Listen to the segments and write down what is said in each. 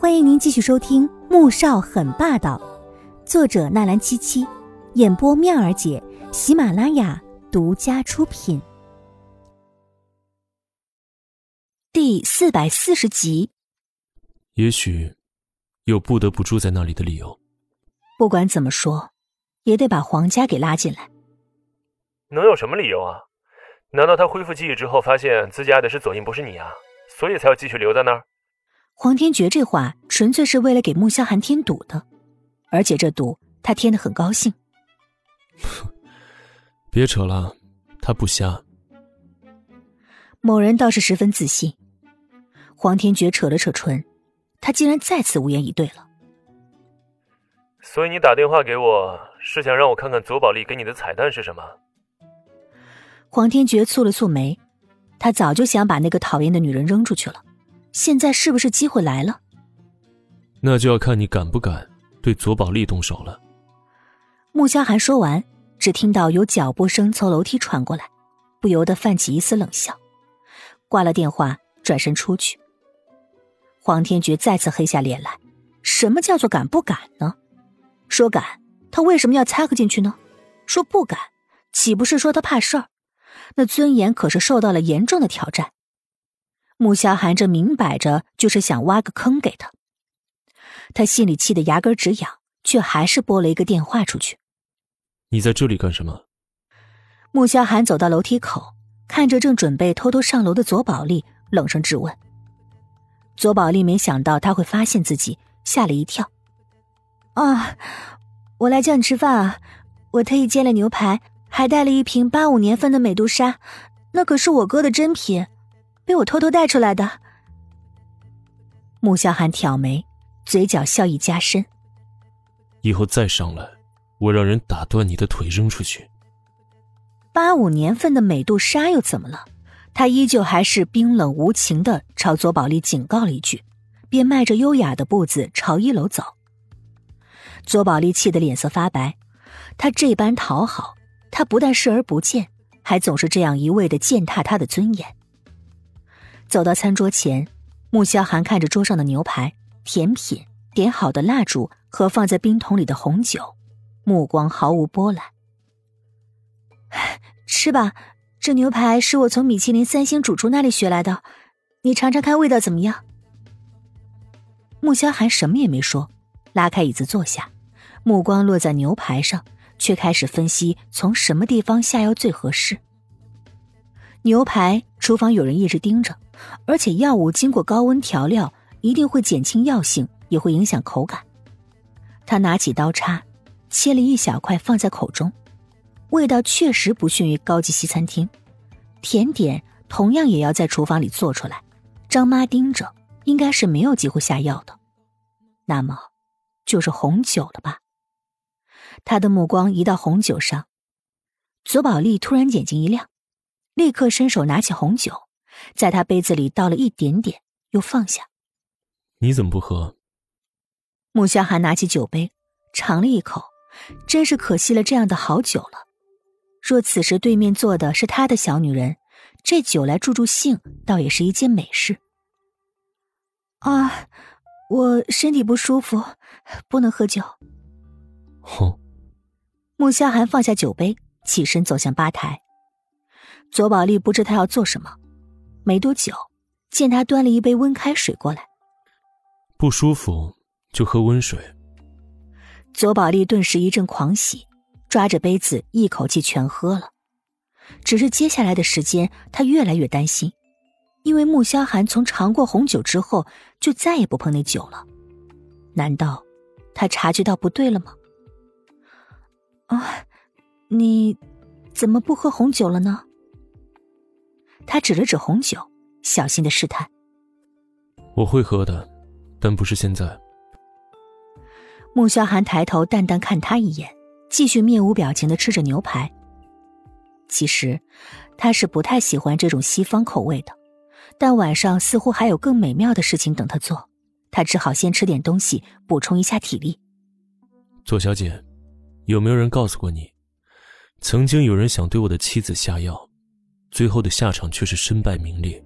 欢迎您继续收听《穆少很霸道》，作者纳兰七七，演播妙儿姐，喜马拉雅独家出品。第四百四十集。也许有不得不住在那里的理由。不管怎么说，也得把皇家给拉进来。能有什么理由啊？难道他恢复记忆之后，发现自己爱的是左印，不是你啊？所以才要继续留在那儿？黄天觉这话纯粹是为了给穆萧寒添堵的，而且这堵他添的很高兴。别扯了，他不瞎。某人倒是十分自信。黄天觉扯了扯唇，他竟然再次无言以对了。所以你打电话给我是想让我看看左宝莉给你的彩蛋是什么？黄天觉蹙了蹙眉，他早就想把那个讨厌的女人扔出去了。现在是不是机会来了？那就要看你敢不敢对左宝丽动手了。穆萧寒说完，只听到有脚步声从楼梯传过来，不由得泛起一丝冷笑，挂了电话，转身出去。黄天觉再次黑下脸来：什么叫做敢不敢呢？说敢，他为什么要掺和进去呢？说不敢，岂不是说他怕事儿？那尊严可是受到了严重的挑战。穆萧寒这明摆着就是想挖个坑给他，他心里气得牙根直痒，却还是拨了一个电话出去。你在这里干什么？穆萧寒走到楼梯口，看着正准备偷偷上楼的左宝莉，冷声质问。左宝丽没想到他会发现自己，吓了一跳。啊，我来叫你吃饭啊！我特意煎了牛排，还带了一瓶八五年份的美杜莎，那可是我哥的珍品。被我偷偷带出来的。穆萧寒挑眉，嘴角笑意加深。以后再上来，我让人打断你的腿扔出去。八五年份的美杜莎又怎么了？他依旧还是冰冷无情的朝左宝莉警告了一句，便迈着优雅的步子朝一楼走。左宝莉气得脸色发白，他这般讨好，他不但视而不见，还总是这样一味的践踏他的尊严。走到餐桌前，穆萧寒看着桌上的牛排、甜品、点好的蜡烛和放在冰桶里的红酒，目光毫无波澜。吃吧，这牛排是我从米其林三星主厨那里学来的，你尝尝看味道怎么样。穆萧寒什么也没说，拉开椅子坐下，目光落在牛排上，却开始分析从什么地方下药最合适。牛排，厨房有人一直盯着。而且药物经过高温调料，一定会减轻药性，也会影响口感。他拿起刀叉，切了一小块放在口中，味道确实不逊于高级西餐厅。甜点同样也要在厨房里做出来，张妈盯着，应该是没有机会下药的。那么，就是红酒了吧？他的目光移到红酒上，左宝莉突然眼睛一亮，立刻伸手拿起红酒。在他杯子里倒了一点点，又放下。你怎么不喝？穆萧寒拿起酒杯，尝了一口，真是可惜了这样的好酒了。若此时对面坐的是他的小女人，这酒来助助兴，倒也是一件美事。啊，我身体不舒服，不能喝酒。哼。穆萧寒放下酒杯，起身走向吧台。左宝莉不知他要做什么。没多久，见他端了一杯温开水过来。不舒服就喝温水。左宝莉顿时一阵狂喜，抓着杯子一口气全喝了。只是接下来的时间，他越来越担心，因为穆萧寒从尝过红酒之后，就再也不碰那酒了。难道他察觉到不对了吗？啊，你怎么不喝红酒了呢？他指了指红酒，小心的试探：“我会喝的，但不是现在。”穆萧寒抬头淡淡看他一眼，继续面无表情的吃着牛排。其实，他是不太喜欢这种西方口味的，但晚上似乎还有更美妙的事情等他做，他只好先吃点东西补充一下体力。左小姐，有没有人告诉过你，曾经有人想对我的妻子下药？最后的下场却是身败名裂。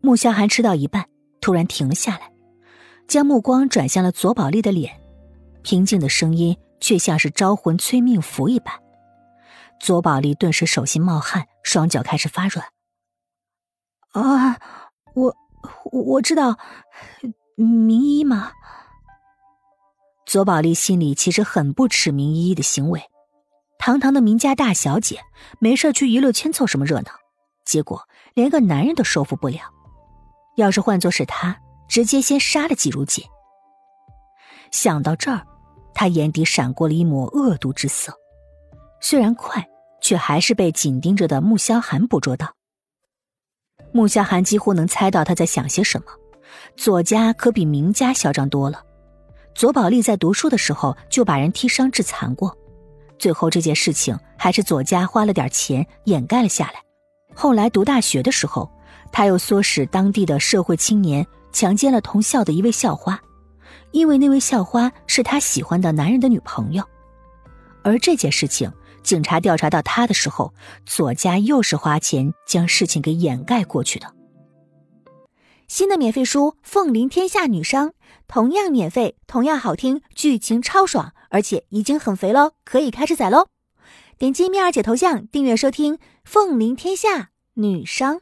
穆萧寒吃到一半，突然停了下来，将目光转向了左宝莉的脸，平静的声音却像是招魂催命符一般。左宝莉顿时手心冒汗，双脚开始发软。啊，我我知道，明依吗？左宝丽心里其实很不耻明依依的行为，堂堂的名家大小姐，没事去娱乐圈凑什么热闹？结果连个男人都收服不了。要是换作是他，直接先杀了季如锦。想到这儿，他眼底闪过了一抹恶毒之色，虽然快，却还是被紧盯着的穆萧寒捕捉到。穆萧寒几乎能猜到他在想些什么。左家可比明家嚣张多了。左宝莉在读书的时候就把人踢伤致残过，最后这件事情还是左家花了点钱掩盖了下来。后来读大学的时候，他又唆使当地的社会青年强奸了同校的一位校花，因为那位校花是他喜欢的男人的女朋友。而这件事情，警察调查到他的时候，左家又是花钱将事情给掩盖过去的。新的免费书《凤临天下女商》，同样免费，同样好听，剧情超爽，而且已经很肥喽，可以开始宰喽！点击蜜儿姐头像订阅收听《凤临天下女商》。